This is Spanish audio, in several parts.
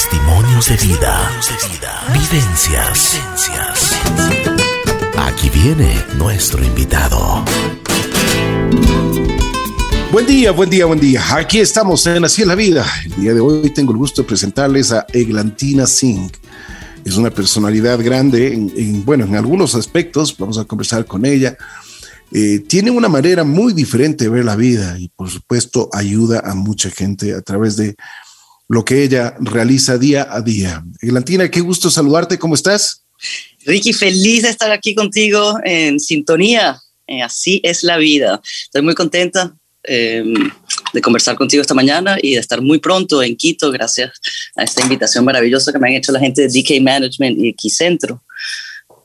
Testimonios de vida. Vivencias. Aquí viene nuestro invitado. Buen día, buen día, buen día. Aquí estamos en Así es la Vida. El día de hoy tengo el gusto de presentarles a Eglantina Singh. Es una personalidad grande, en, bueno, en algunos aspectos, vamos a conversar con ella. Eh, tiene una manera muy diferente de ver la vida y por supuesto ayuda a mucha gente a través de lo que ella realiza día a día. Eglantina, qué gusto saludarte, ¿cómo estás? Ricky, feliz de estar aquí contigo en sintonía. Eh, así es la vida. Estoy muy contenta Em, de conversar contigo esta mañana y de estar muy pronto en Quito gracias a esta invitación maravillosa que me han hecho la gente de DK Management y Xcentro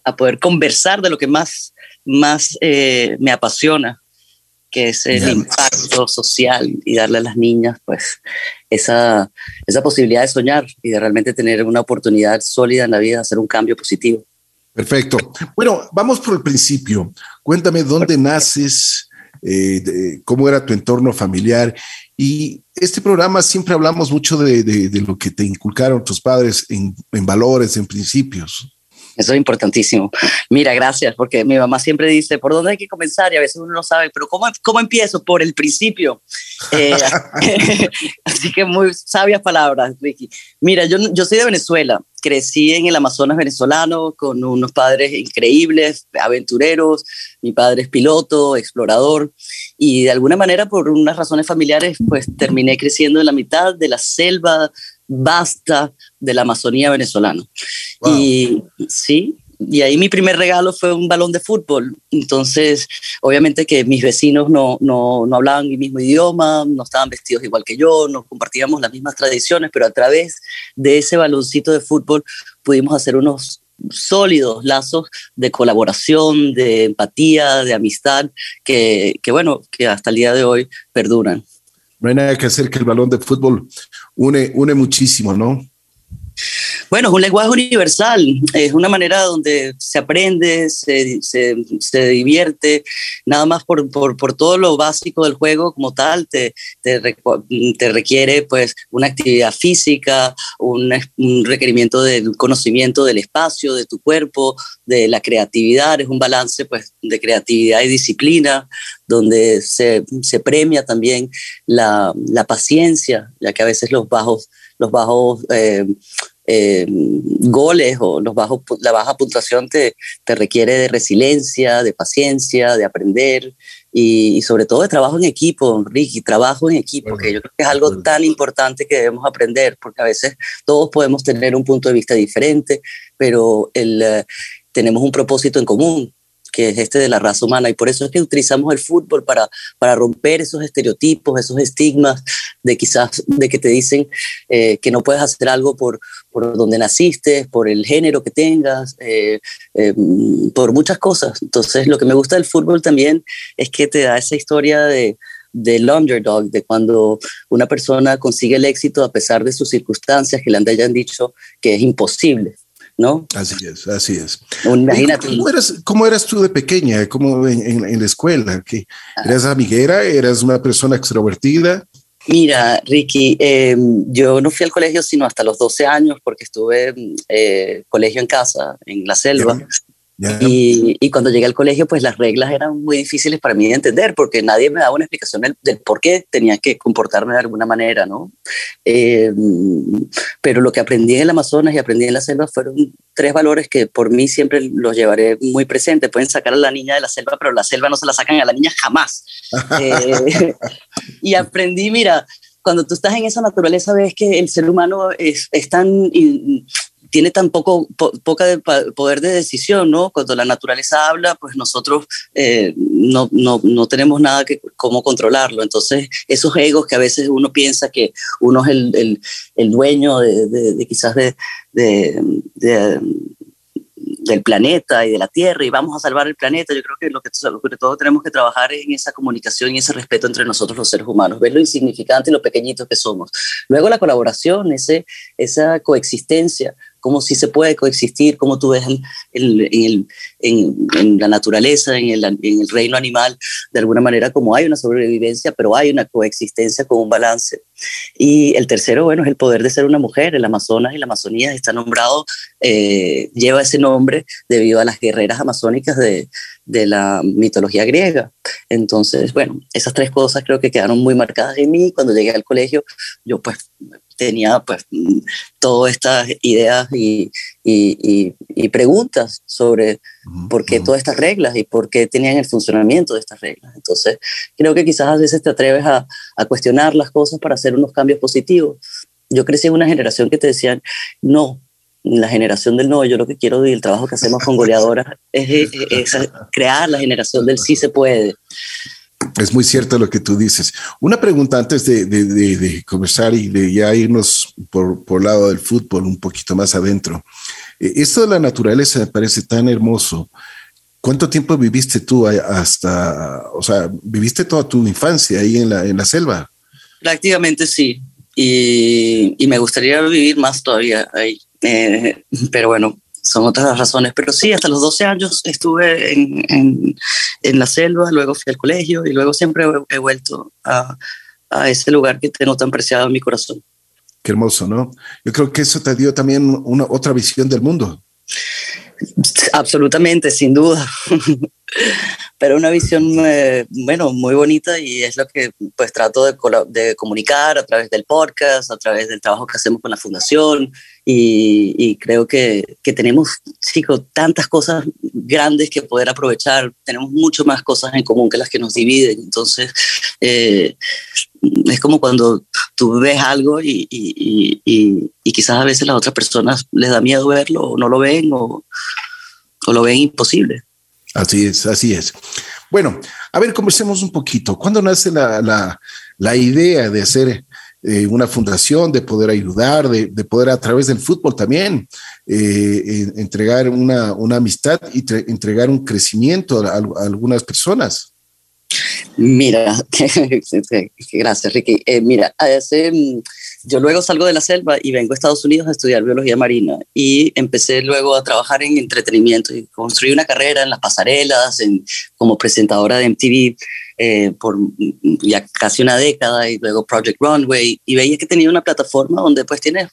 a poder conversar de lo que más, más eh, me apasiona, que es el impacto social y darle a las niñas pues esa, esa posibilidad de soñar y de realmente tener una oportunidad sólida en la vida, hacer un cambio positivo. Perfecto. Bueno, vamos por el principio. Cuéntame dónde naces, eh, cómo era tu entorno familiar. Y este programa siempre hablamos mucho de, lo que te inculcaron tus padres en, en valores, en principios. Eso es importantísimo. Mira, gracias, porque mi mamá siempre dice, ¿por dónde hay que comenzar? Y a veces uno no sabe, pero ¿cómo, cómo empiezo? Por el principio. Eh, así que muy sabias palabras, Ricky. Mira, yo, yo soy de Venezuela, crecí en el Amazonas venezolano con unos padres increíbles, aventureros. Mi padre es piloto, explorador, y de alguna manera, por unas razones familiares, pues terminé creciendo en la mitad de la selva vasta de la Amazonía venezolana. Y sí, y ahí mi primer regalo fue un balón de fútbol. Entonces, obviamente que mis vecinos no, no, no, hablaban mi mismo idioma, no estaban vestidos igual que yo, no compartíamos las mismas tradiciones, pero a través de ese baloncito de fútbol pudimos hacer unos sólidos lazos de colaboración, de empatía, de amistad, que, que bueno, que hasta el día de hoy perduran. No hay nada que hacer que el balón de fútbol une, une muchísimo, ¿no? Bueno, es un lenguaje universal, es una manera donde se aprende, se, se, se divierte, nada más por, por, por, todo lo básico del juego como tal, te, te, te requiere pues una actividad física, un, requerimiento del conocimiento del espacio, de tu cuerpo, de la creatividad, es un balance pues de creatividad y disciplina, donde se, se premia también la, la, paciencia, ya que a veces los bajos, los bajos eh, eh, goles o los bajos, la baja puntuación te, te, requiere de resiliencia, de paciencia, de aprender y, sobre todo de trabajo en equipo, Ricky, trabajo en equipo, que yo creo que es algo tan importante que debemos aprender, porque a veces todos podemos tener un punto de vista diferente, pero el, uh, tenemos un propósito en común que es este de la raza humana. Y por eso es que utilizamos el fútbol para, para romper esos estereotipos, esos estigmas de quizás de que te dicen eh, que no puedes hacer algo por, por donde naciste, por el género que tengas, eh, eh, por muchas cosas. Entonces, lo que me gusta del fútbol también es que te da esa historia de del underdog, de cuando una persona consigue el éxito a pesar de sus circunstancias que le hayan dicho que es imposible. ¿no? Así es, así es. Imagínate. ¿Cómo eras, cómo eras tú de pequeña? ¿Cómo en, en, en la escuela? ¿Qué? ¿Eras amiguera? ¿Eras una persona extrovertida? Mira, Ricky, eh, yo no fui al colegio sino hasta los 12 años porque estuve eh, colegio en casa, en la selva. Y, y, cuando llegué al colegio, pues las reglas eran muy difíciles para mí de entender, porque nadie me daba una explicación del, del por qué tenía que comportarme de alguna manera, ¿no? Eh, pero lo que aprendí en el Amazonas y aprendí en la selva fueron tres valores que por mí siempre los llevaré muy presentes. Pueden sacar a la niña de la selva, pero la selva no se la sacan a la niña jamás. y aprendí, mira, cuando tú estás en esa naturaleza ves que el ser humano es, tan tiene tan poco, po, poca de poder de decisión, ¿no? Cuando la naturaleza habla, pues nosotros eh, no, no, no, tenemos nada que cómo controlarlo. Entonces, esos egos que a veces uno piensa que uno es el, el, el dueño de, de, de, quizás de del planeta y de la Tierra y vamos a salvar el planeta. Yo creo que lo que sobre todo tenemos que trabajar es en esa comunicación y ese respeto entre nosotros los seres humanos, ver lo insignificante y lo pequeñitos que somos. Luego la colaboración, ese, esa coexistencia, cómo sí se puede coexistir, cómo tú ves el, en, en, la naturaleza, en el, en el reino animal, de alguna manera como hay una sobrevivencia, pero hay una coexistencia con un balance Y el tercero, bueno, es el poder de ser una mujer. El Amazonas y la Amazonía está nombrado, eh, lleva ese nombre debido a las guerreras amazónicas de, de la mitología griega. Entonces, bueno, esas tres cosas creo que quedaron muy marcadas en mí. Cuando llegué al colegio, yo pues tenía pues todas estas ideas y, y, y, preguntas sobre por qué todas estas reglas y por qué tenían el funcionamiento de estas reglas. Entonces, creo que quizás a veces te atreves a, a cuestionar las cosas para hacer unos cambios positivos. Yo crecí en una generación que te decían, no, la generación del no, yo lo que quiero y el trabajo que hacemos con goleadoras es, es, crear la generación del sí se puede. Es muy cierto lo que tú dices. Una pregunta antes de, de, de, conversar y de ya irnos por, por lado del fútbol un poquito más adentro. Eh, esto de la naturaleza me parece tan hermoso. ¿Cuánto tiempo viviste tú hasta, o sea, viviste toda tu infancia ahí en la, en la selva? Prácticamente sí. Y, y me gustaría vivir más todavía ahí. Eh, pero bueno, son otras las razones. Pero sí, hasta los 12 años estuve en, en, en la selva, luego fui al colegio y luego siempre he, he vuelto a, a, ese lugar que tengo tan preciado en mi corazón. Qué hermoso, ¿no? Yo creo que eso te dio también una otra visión del mundo. Absolutamente, sin duda. Pero una visión, eh, bueno, muy bonita y es lo que pues trato de, de, comunicar a través del podcast, a través del trabajo que hacemos con la fundación y, y creo que, que, tenemos, chicos, tantas cosas grandes que poder aprovechar. Tenemos mucho más cosas en común que las que nos dividen. Entonces, eh, es como cuando tú ves algo y, y, y, quizás a veces las otras personas les da miedo verlo o no lo ven o, o lo ven imposible. Así es, así es. Bueno, a ver, conversemos un poquito. ¿Cuándo nace la, la, la idea de hacer eh, una fundación, de poder ayudar, de, de, poder a través del fútbol también eh, entregar una, una amistad y entregar un crecimiento a, a algunas personas? Mira, gracias Ricky. Eh, mira, hace, yo luego salgo de la selva y vengo a Estados Unidos a estudiar biología marina y empecé luego a trabajar en entretenimiento y construí una carrera en las pasarelas, en, como presentadora de MTV eh, por ya casi una década y luego Project Runway y veía que tenía una plataforma donde pues tienes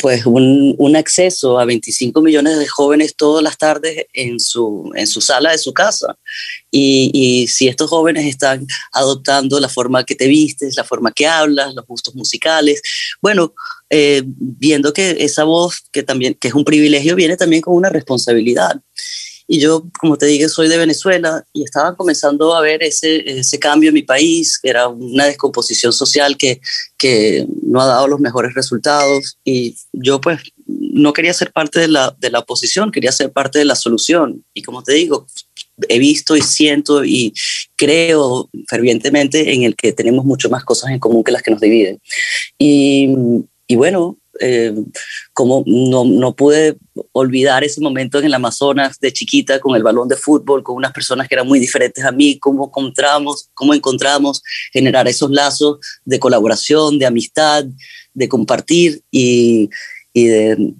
pues un, un, acceso a 25 millones de jóvenes todas las tardes en su, en su sala de su casa. Y, y, si estos jóvenes están adoptando la forma que te vistes, la forma que hablas, los gustos musicales, bueno, eh, viendo que esa voz, que también que es un privilegio, viene también con una responsabilidad. Y yo, como te dije, soy de Venezuela y estaba comenzando a ver ese, ese cambio en mi país, que era una descomposición social que, que no ha dado los mejores resultados. Y yo pues no quería ser parte de la, de la oposición, quería ser parte de la solución. Y como te digo, he visto y siento y creo fervientemente en el que tenemos mucho más cosas en común que las que nos dividen. Y, y bueno, eh, como no, no, pude olvidar ese momento en el Amazonas de chiquita con el balón de fútbol, con unas personas que eran muy diferentes a mí, cómo encontramos, cómo encontramos generar esos lazos de colaboración, de amistad, de compartir y, y de,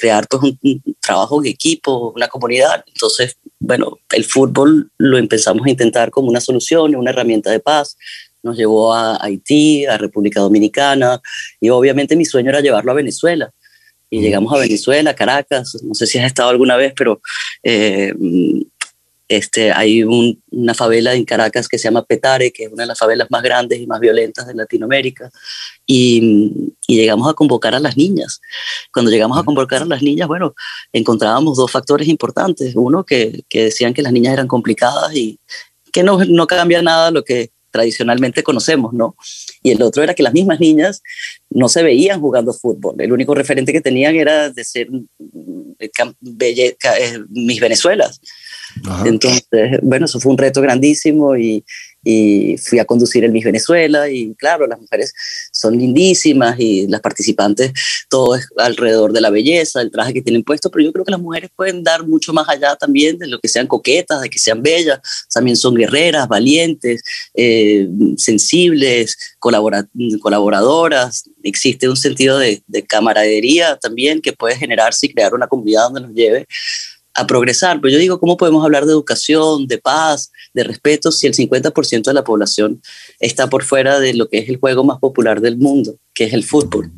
crear pues, un, un trabajo en equipo, una comunidad. Entonces, bueno, el fútbol lo empezamos a intentar como una solución, una herramienta de paz nos llevó a Haití, a República Dominicana, y obviamente mi sueño era llevarlo a Venezuela. Y llegamos a Venezuela, Caracas, no sé si has estado alguna vez, pero eh, este, hay un, una favela en Caracas que se llama Petare, que es una de las favelas más grandes y más violentas de Latinoamérica, y, y llegamos a convocar a las niñas. Cuando llegamos a convocar a las niñas, bueno, encontrábamos dos factores importantes. Uno, que, que decían que las niñas eran complicadas y que no, no cambia nada lo que tradicionalmente conocemos, ¿no? Y el otro era que las mismas niñas no se veían jugando fútbol. El único referente que tenían era de ser belle, eh, mis Venezuelas. Ajá. Entonces, bueno, eso fue un reto grandísimo y, y fui a conducir el Miss Venezuela y claro, las mujeres son lindísimas y las participantes todo es alrededor de la belleza, el traje que tienen puesto, pero yo creo que las mujeres pueden dar mucho más allá también de lo que sean coquetas, de que sean bellas, también son guerreras, valientes, eh, sensibles, colabora colaboradoras, existe un sentido de, de camaradería también que puede generarse y crear una comunidad donde nos lleve a progresar. Pero yo digo, ¿cómo podemos hablar de educación, de paz, de respeto si el 50% de la población está por fuera de lo que es el juego más popular del mundo, que es el fútbol?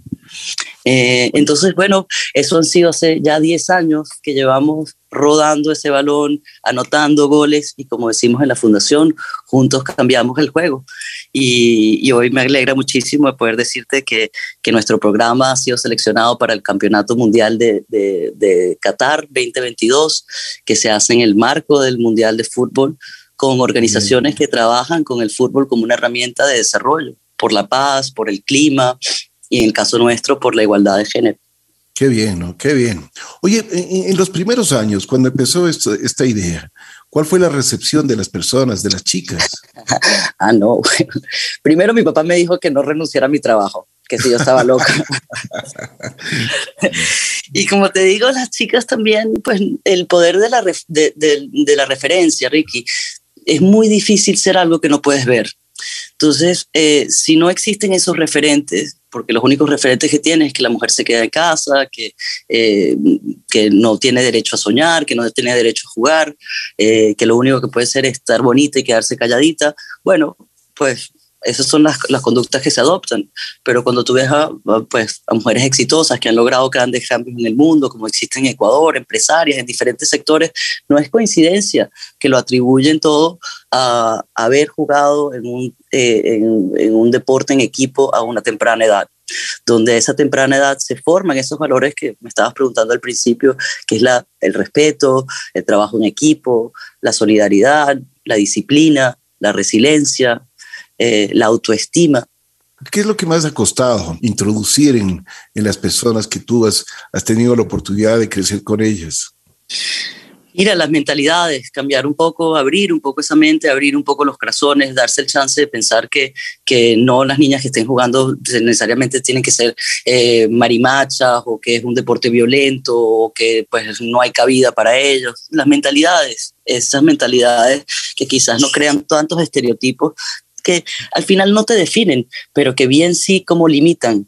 Eh, entonces, bueno, eso han sido hace ya 10 años que llevamos rodando ese balón, anotando goles y como decimos en la fundación, juntos cambiamos el juego. Y, hoy me alegra muchísimo de poder decirte que, que, nuestro programa ha sido seleccionado para el Campeonato Mundial de, de, de Qatar 2022, que se hace en el marco del Mundial de Fútbol con organizaciones que trabajan con el fútbol como una herramienta de desarrollo, por la paz, por el clima, y en el caso nuestro por la igualdad de género. Qué bien, ¿no? Qué bien. Oye, en, los primeros años, cuando empezó esto, esta idea, ¿cuál fue la recepción de las personas, de las chicas? ah, no. Primero mi papá me dijo que no renunciara a mi trabajo, que si yo estaba loca. y como te digo, las chicas también, pues el poder de la, de, de la referencia, Ricky, es muy difícil ser algo que no puedes ver. Entonces, eh, si no existen esos referentes, porque los únicos referentes que tiene es que la mujer se queda en casa, que, eh, que no tiene derecho a soñar, que no tiene derecho a jugar, eh, que lo único que puede ser es estar bonita y quedarse calladita, bueno, pues esas son las, las, conductas que se adoptan. Pero cuando tú ves a, pues, a mujeres exitosas que han logrado grandes cambios en el mundo, como existen en Ecuador, empresarias en diferentes sectores, no es coincidencia que lo atribuyen todo a, haber jugado en un, eh, en, un deporte en equipo a una temprana edad donde esa temprana edad se forman esos valores que me estabas preguntando al principio, que es la, el respeto, el trabajo en equipo, la solidaridad, la disciplina, la resiliencia, eh, la autoestima. ¿Qué es lo que más ha costado introducir en, en las personas que tú has, has tenido la oportunidad de crecer con ellas? Mira, las mentalidades, cambiar un poco, abrir un poco esa mente, abrir un poco los corazones, darse el chance de pensar que, que no las niñas que estén jugando necesariamente tienen que ser eh, marimachas o que es un deporte violento o que pues no hay cabida para ellos. Las mentalidades, esas mentalidades que quizás no crean tantos estereotipos, que al final no te definen, pero que bien sí como limitan.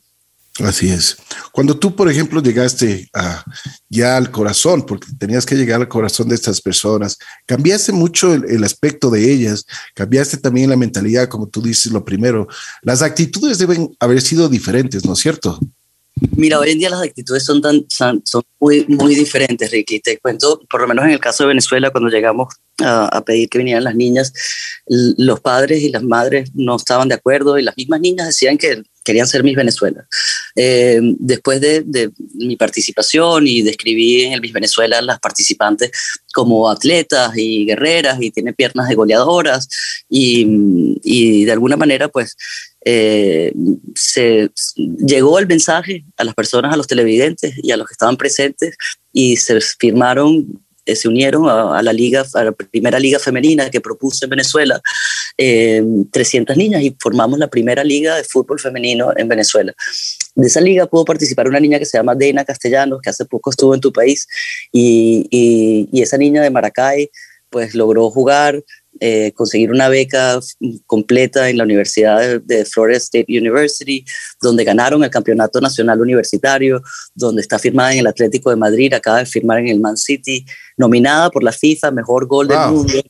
Así es. Cuando tú, por ejemplo, llegaste ya al corazón, porque tenías que llegar al corazón de estas personas, cambiaste mucho el, el, aspecto de ellas, cambiaste también la mentalidad, como tú dices, lo primero. Las actitudes deben haber sido diferentes, ¿no es cierto? Mira, hoy en día las actitudes son, tan, son, muy, muy diferentes, Ricky. Te cuento, por lo menos en el caso de Venezuela, cuando llegamos a, pedir que vinieran las niñas, los padres y las madres no estaban de acuerdo y las mismas niñas decían que querían ser Miss Venezuela. Eh, después de, de, mi participación y describí en el Miss Venezuela las participantes como atletas y guerreras y tiene piernas de goleadoras y, y de alguna manera pues eh, se llegó el mensaje a las personas, a los televidentes y a los que estaban presentes y se firmaron eh, se unieron a, la liga, a la primera liga femenina que propuso en Venezuela, eh, 300 niñas y formamos la primera liga de fútbol femenino en Venezuela. De esa liga pudo participar una niña que se llama Dena Castellanos, que hace poco estuvo en tu país, y, y, y esa niña de Maracay pues logró jugar, eh, conseguir una beca completa en la Universidad de, de, Florida State University, donde ganaron el Campeonato Nacional Universitario, donde está firmada en el Atlético de Madrid, acaba de firmar en el Man City, nominada por la FIFA Mejor Gol wow. del Mundo.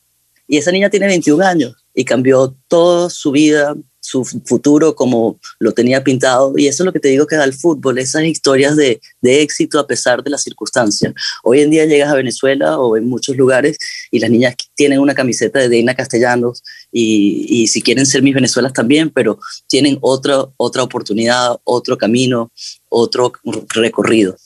Y esa niña tiene 21 años y cambió toda su vida, su futuro como lo tenía pintado. Y eso es lo que te digo que da el fútbol, esas historias de, de, éxito a pesar de las circunstancias. Hoy en día llegas a Venezuela o en muchos lugares y las niñas tienen una camiseta de Deina Castellanos y, y si quieren ser mis Venezuelas también, pero tienen otra, otra oportunidad, otro camino, otro recorrido.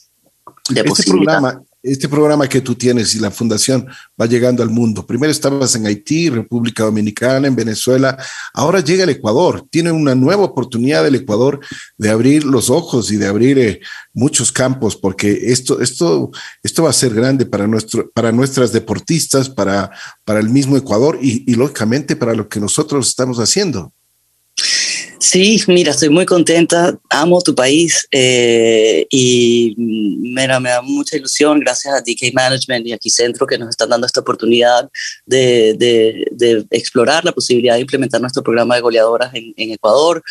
De este programa, este programa que tú tienes y la fundación va llegando al mundo. Primero estabas en Haití, República Dominicana, en Venezuela. Ahora llega el Ecuador. Tiene una nueva oportunidad el Ecuador de abrir los ojos y de abrir eh, muchos campos, porque esto, esto, esto va a ser grande para, nuestro, para nuestras deportistas, para, para el mismo Ecuador y lógicamente para lo que nosotros estamos haciendo. Sí, mira, estoy muy contenta, amo tu país eh, y mira, me da mucha ilusión gracias a DK Management y aquí Centro que nos están dando esta oportunidad de, de, de explorar la posibilidad de implementar nuestro programa de goleadoras en, en Ecuador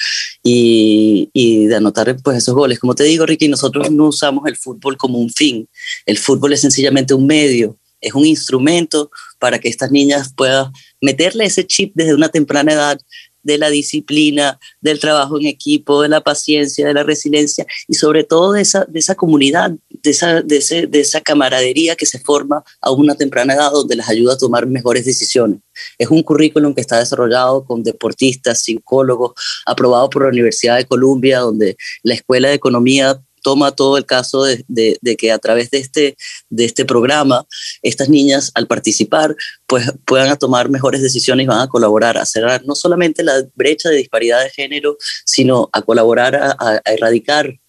y, y, de anotar pues, esos goles. Como te digo, Ricky, nosotros no usamos el fútbol como un fin, el fútbol es sencillamente un medio es un instrumento para que estas niñas puedan meterle ese chip desde una temprana edad de la disciplina, del trabajo en equipo, de la paciencia, de la resiliencia y sobre todo de esa, de esa comunidad, de esa, de, ese, de esa camaradería que se forma a una temprana edad donde les ayuda a tomar mejores decisiones. Es un currículum que está desarrollado con deportistas, psicólogos, aprobado por la Universidad de Columbia, donde la Escuela de Economía toma todo el caso de, que a través de este, de este programa, estas niñas al participar, pues puedan tomar mejores decisiones y van a colaborar a cerrar no solamente la brecha de disparidad de género, sino a colaborar a erradicar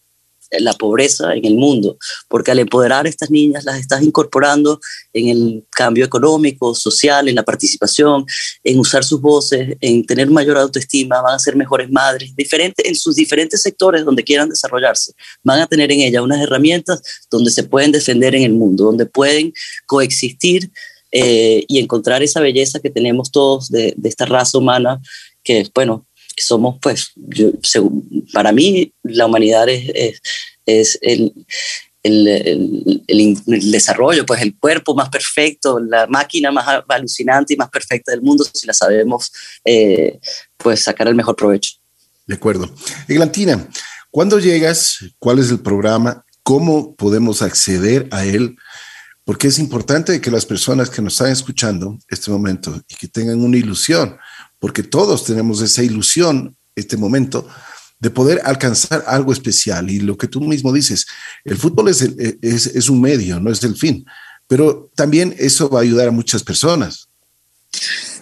la pobreza en el mundo, porque al empoderar a estas niñas las estás incorporando en el cambio económico, social, en la participación, en usar sus voces, en tener mayor autoestima, van a ser mejores madres, diferentes, en sus diferentes sectores donde quieran desarrollarse, van a tener en ella unas herramientas donde se pueden defender en el mundo, donde pueden coexistir eh, y encontrar esa belleza que tenemos todos de, de esta raza humana, que, bueno, somos, pues, yo, para mí la humanidad es, el, desarrollo, pues el cuerpo más perfecto, la máquina más alucinante y más perfecta del mundo, si la sabemos, eh, pues sacar el mejor provecho. De acuerdo. Eglantina, ¿cuándo llegas? ¿Cuál es el programa? ¿Cómo podemos acceder a él? Porque es importante que las personas que nos están escuchando este momento y que tengan una ilusión, porque todos tenemos esa ilusión, este momento, de poder alcanzar algo especial. Y lo que tú mismo dices, el fútbol es, es, es un medio, no es el fin, pero también eso va a ayudar a muchas personas.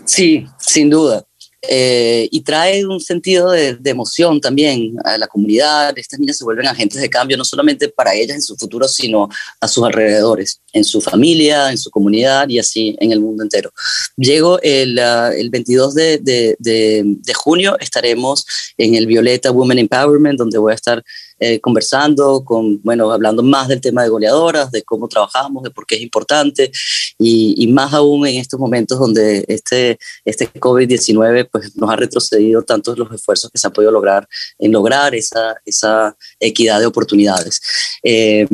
Sí, sin duda. Eh, y trae un sentido de, emoción también a la comunidad. Estas niñas se vuelven agentes de cambio, no solamente para ellas en su futuro, sino a sus alrededores, en su familia, en su comunidad y así en el mundo entero. Llego el, uh, el 22 de, de, de, junio, estaremos en el Violeta Women Empowerment, donde voy a estar eh, conversando, con, bueno, hablando más del tema de goleadoras, de cómo trabajamos, de por qué es importante y, más aún en estos momentos donde este, este COVID-19 pues, nos ha retrocedido tantos los esfuerzos que se han podido lograr en lograr esa, esa equidad de oportunidades. Eh,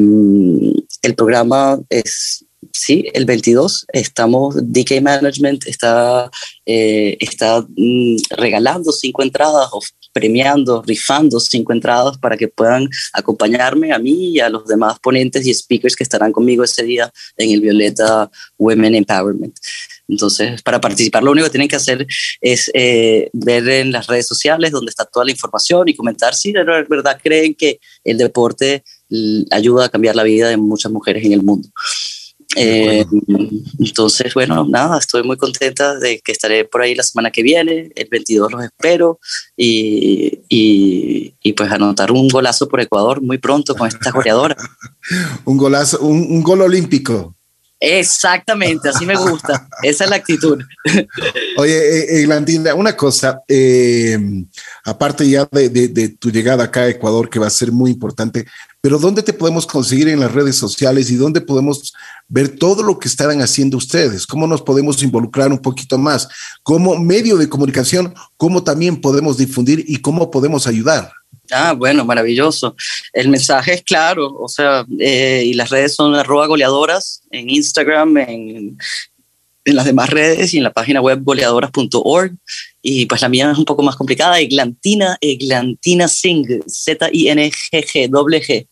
el programa es sí, el 22 estamos, DK Management está, eh, está mm, regalando cinco entradas o premiando, rifando cinco entradas para que puedan acompañarme a mí y a los demás ponentes y speakers que estarán conmigo ese día en el Violeta Women Empowerment. Entonces, para participar, lo único que tienen que hacer es eh, ver en las redes sociales donde está toda la información y comentar si de verdad creen que el deporte ayuda a cambiar la vida de muchas mujeres en el mundo. Eh, entonces, bueno, nada, estoy muy contenta de que estaré por ahí la semana que viene, el 22 los espero y, y, y pues anotar un golazo por Ecuador muy pronto con esta goleadora. un golazo, un, un gol olímpico. Exactamente, así me gusta. Esa es la actitud. Oye, eh, una cosa, eh, aparte ya de, tu llegada acá a Ecuador, que va a ser muy importante, pero ¿dónde te podemos conseguir en las redes sociales y dónde podemos ver todo lo que estarán haciendo ustedes? ¿Cómo nos podemos involucrar un poquito más? Como medio de comunicación, ¿cómo también podemos difundir y cómo podemos ayudar? Ah, bueno, maravilloso. El mensaje es claro, o sea, eh, y las redes son arroba goleadoras en Instagram, en, en las demás redes y en la página web goleadoras.org. Y pues la mía es un poco más complicada, Eglantina, Eglantina Sing, Z-I-N-G-G, doble G.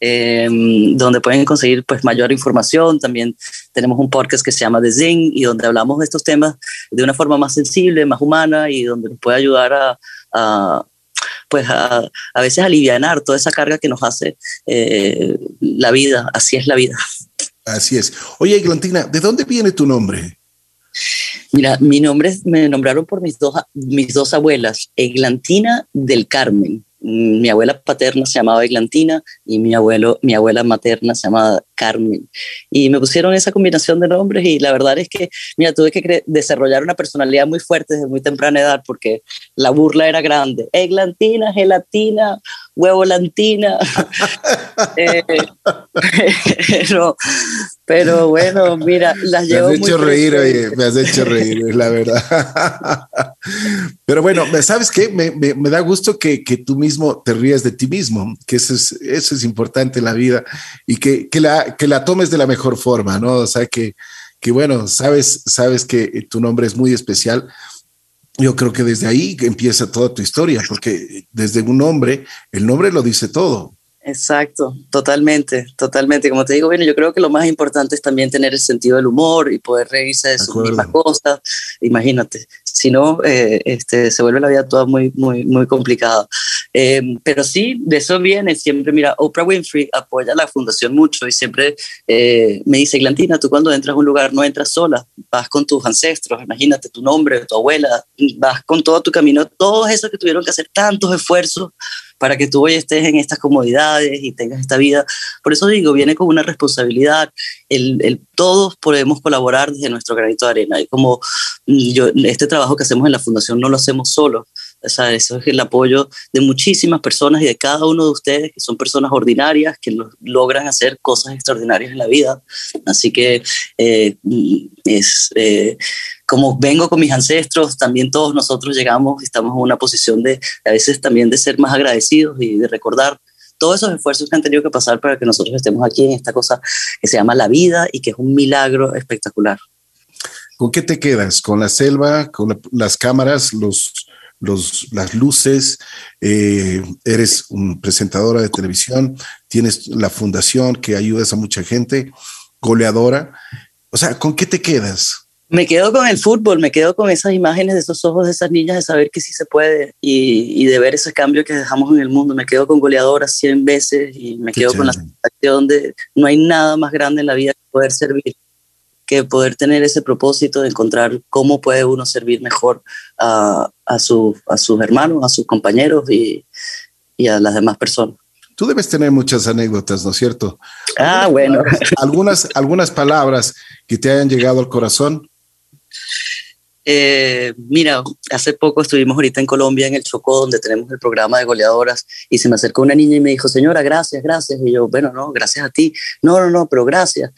Eh, donde pueden conseguir pues mayor información. También tenemos un podcast que se llama The Zing y donde hablamos de estos temas de una forma más sensible, más humana y donde nos puede ayudar a pues a, a, veces aliviar toda esa carga que nos hace eh, la vida. Así es la vida. Así es. Oye, Eglantina, ¿de dónde viene tu nombre? Mira, mi nombre me nombraron por mis dos, mis dos abuelas, Eglantina del Carmen. Mi abuela paterna se llamaba Eglantina y mi, abuelo, mi abuela materna se llamaba Carmen. Y me pusieron esa combinación de nombres y la verdad es que, mira, tuve que desarrollar una personalidad muy fuerte desde muy temprana edad porque la burla era grande. Eglantina, gelatina, huevo lantina. eh, pero, pero, bueno, mira, las llevo. Me has hecho reír, oye, me has hecho reír, la verdad. pero bueno, ¿sabes qué? Me, me, me da gusto que, que, tú mismo te rías de ti mismo, que eso es, eso es importante en la vida y que, que la, que la tomes de la mejor forma, ¿no? O sea, que, que bueno, sabes, sabes que tu nombre es muy especial. Yo creo que desde ahí empieza toda tu historia, porque desde un nombre, el nombre lo dice todo. Exacto, totalmente, totalmente. Como te digo, bueno, yo creo que lo más importante es también tener el sentido del humor y poder reírse de sus mismas cosas. Imagínate, si no, eh, este, se vuelve la vida toda muy, muy, muy complicada. Eh, pero sí, de eso viene siempre, mira, Oprah Winfrey apoya a la fundación mucho y siempre eh, me dice, Glantina, tú cuando entras a un lugar no entras sola, vas con tus ancestros, imagínate tu nombre, tu abuela, vas con todo tu camino, todos esos que tuvieron que hacer tantos esfuerzos para que tú hoy estés en estas comodidades y tengas esta vida. Por eso digo, viene con una responsabilidad. El, el, todos podemos colaborar desde nuestro granito de arena. Y como mm, yo, este trabajo que hacemos en la fundación no lo hacemos solos. O sea, eso es el apoyo de muchísimas personas y de cada uno de ustedes, que son personas ordinarias, que lo, logran hacer cosas extraordinarias en la vida. Así que eh, es, eh, como vengo con mis ancestros, también todos nosotros llegamos, estamos en una posición de a veces también de ser más agradecidos y de recordar todos esos esfuerzos que han tenido que pasar para que nosotros estemos aquí en esta cosa que se llama la vida y que es un milagro espectacular. ¿Con qué te quedas? ¿Con la selva? ¿Con la, las cámaras? Los, los, las luces? Eh, eres un presentadora de televisión, tienes la fundación que ayudas a mucha gente, goleadora. O sea, ¿con qué te quedas? Me quedo con el fútbol, me quedo con esas imágenes de esos ojos de esas niñas, de saber que sí se puede y, y de ver ese cambio que dejamos en el mundo. Me quedo con goleadoras 100 veces y me quedo con la sensación de no hay nada más grande en la vida que poder servir, que poder tener ese propósito de encontrar cómo puede uno servir mejor a, a, su, a sus hermanos, a sus compañeros y, y a las demás personas. Tú debes tener muchas anécdotas, ¿no es cierto? Ah, bueno. Algunas, algunas palabras que te hayan llegado al corazón. Eh, mira, hace poco estuvimos ahorita en Colombia, en el Chocó, donde tenemos el programa de goleadoras, y se me acercó una niña y me dijo, señora, gracias, gracias. Y yo, bueno, no, gracias a ti. No, no, no, pero gracias.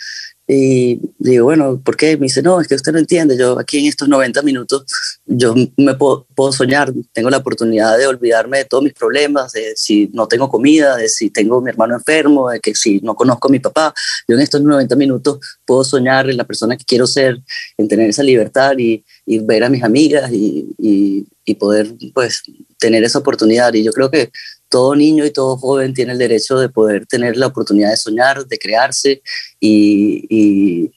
Y digo, bueno, ¿por qué? Me dice, no, es que usted no entiende, yo aquí en estos 90 minutos, yo me puedo, puedo, soñar, tengo la oportunidad de olvidarme de todos mis problemas, de si no tengo comida, de si tengo mi hermano enfermo, de que si no conozco a mi papá, yo en estos 90 minutos puedo soñar en la persona que quiero ser, en tener esa libertad y, y ver a mis amigas y, y, y poder pues tener esa oportunidad. Y yo creo que todo niño y todo joven tiene el derecho de poder tener la oportunidad de soñar, de crearse y,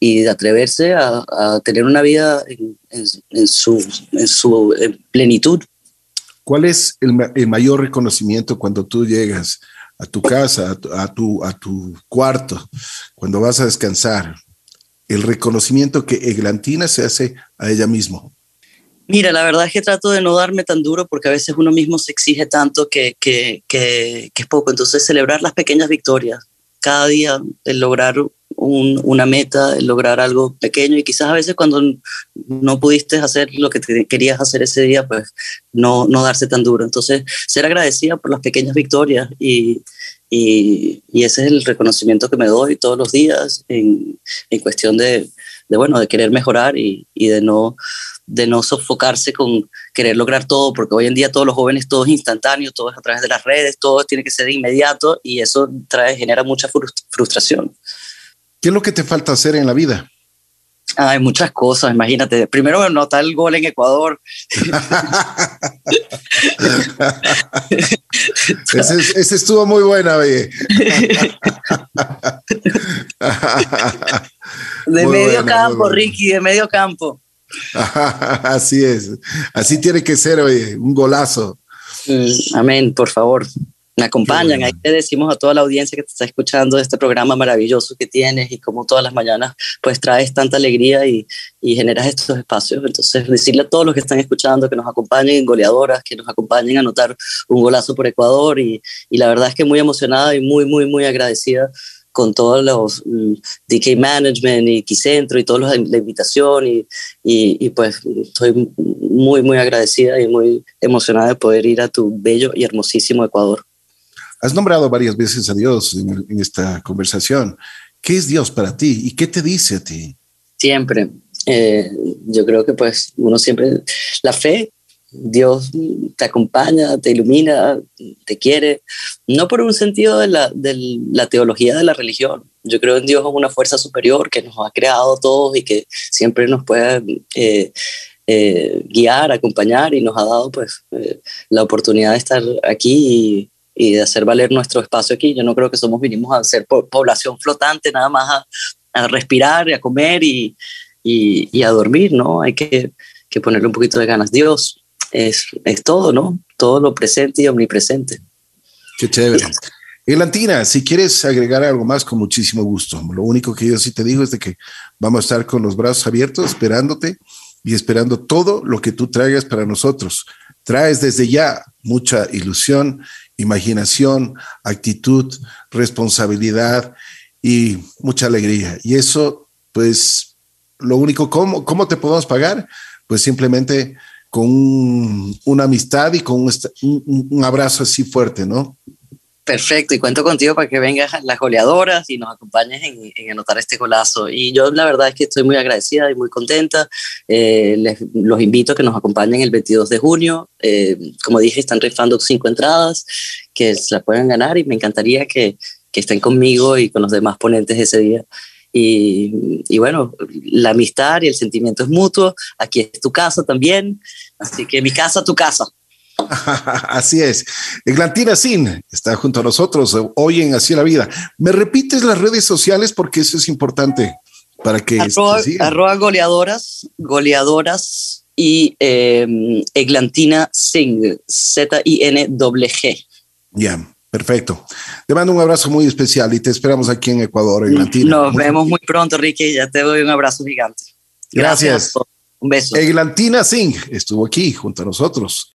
de atreverse a, tener una vida en, su, en su en plenitud. ¿Cuál es el, mayor reconocimiento cuando tú llegas a tu casa, a tu, a tu cuarto, cuando vas a descansar? El reconocimiento que Eglantina se hace a ella misma. Mira, la verdad es que trato de no darme tan duro porque a veces uno mismo se exige tanto que, que, que, es poco. Entonces, celebrar las pequeñas victorias, cada día, el lograr un, una meta, el lograr algo pequeño y quizás a veces cuando no pudiste hacer lo que te querías hacer ese día, pues no, no darse tan duro. Entonces, ser agradecida por las pequeñas victorias y, y, y ese es el reconocimiento que me doy todos los días en, en cuestión de, de, bueno, de querer mejorar y, y de no de no sofocarse con querer lograr todo, porque hoy en día todos los jóvenes, todo es instantáneo, todo a través de las redes, todo tiene que ser de inmediato y eso trae, genera mucha frustración. ¿Qué es lo que te falta hacer en la vida? Hay muchas cosas, imagínate. Primero anotar el gol en Ecuador. ese, ese, estuvo muy buena, oye. de muy medio buena, campo, Ricky, de medio campo. Así es, así tiene que ser, oye, un golazo. Mm, amén, por favor. Me acompañan, ahí te decimos a toda la audiencia que te está escuchando este programa maravilloso que tienes y como todas las mañanas pues traes tanta alegría y, y generas estos espacios. Entonces decirle a todos los que están escuchando que nos acompañen en goleadoras, que nos acompañen a anotar un golazo por Ecuador y, y la verdad es que muy emocionada y muy, muy, muy agradecida con todos los um, DK Management y Quicentro y toda la invitación y, y, y, pues estoy muy, muy agradecida y muy emocionada de poder ir a tu bello y hermosísimo Ecuador. Has nombrado varias veces a Dios en, esta conversación. ¿Qué es Dios para ti y qué te dice a ti? Siempre. Eh, yo creo que pues uno siempre, la fe Dios te acompaña, te ilumina, te quiere, no por un sentido de la, de la teología de la religión. Yo creo en Dios como una fuerza superior que nos ha creado todos y que siempre nos puede eh, eh, guiar, acompañar y nos ha dado pues la oportunidad de estar aquí y, y, de hacer valer nuestro espacio aquí. Yo no creo que somos vinimos a ser población flotante, nada más a, a respirar y a comer y, y, y, a dormir, ¿no? Hay que, que ponerle un poquito de ganas. Dios es, es todo, ¿no? Todo lo presente y omnipresente. Qué chévere. Elantina, si quieres agregar algo más, con muchísimo gusto. Lo único que yo sí te digo es de que vamos a estar con los brazos abiertos, esperándote y esperando todo lo que tú traigas para nosotros. Traes desde ya mucha ilusión, imaginación, actitud, responsabilidad y mucha alegría. Y eso, pues, lo único, ¿cómo, cómo te podemos pagar? Pues simplemente con un, una amistad y con un, un, abrazo así fuerte, ¿no? Perfecto, y cuento contigo para que vengas las goleadoras y nos acompañes en, en, anotar este golazo. Y yo la verdad es que estoy muy agradecida y muy contenta. Eh, les, los invito a que nos acompañen el 22 de junio. Eh, como dije, están rifando cinco entradas que se las pueden ganar y me encantaría que, que estén conmigo y con los demás ponentes ese día. Y, y, bueno, la amistad y el sentimiento es mutuo. Aquí es tu casa también. Así que mi casa, tu casa. Así es. Eglantina Sin está junto a nosotros hoy en Así la Vida. ¿Me repites las redes sociales? Porque eso es importante para que... Arroba, arroba goleadoras, goleadoras y eh, Eglantina Sing, Z-I-N-G. Ya, perfecto. Te mando un abrazo muy especial y te esperamos aquí en Ecuador, Eglantina. Nos muy vemos muy pronto, Ricky. Ya te doy un abrazo gigante. Gracias. Gracias. Un beso. Eglantina Singh estuvo aquí junto a nosotros.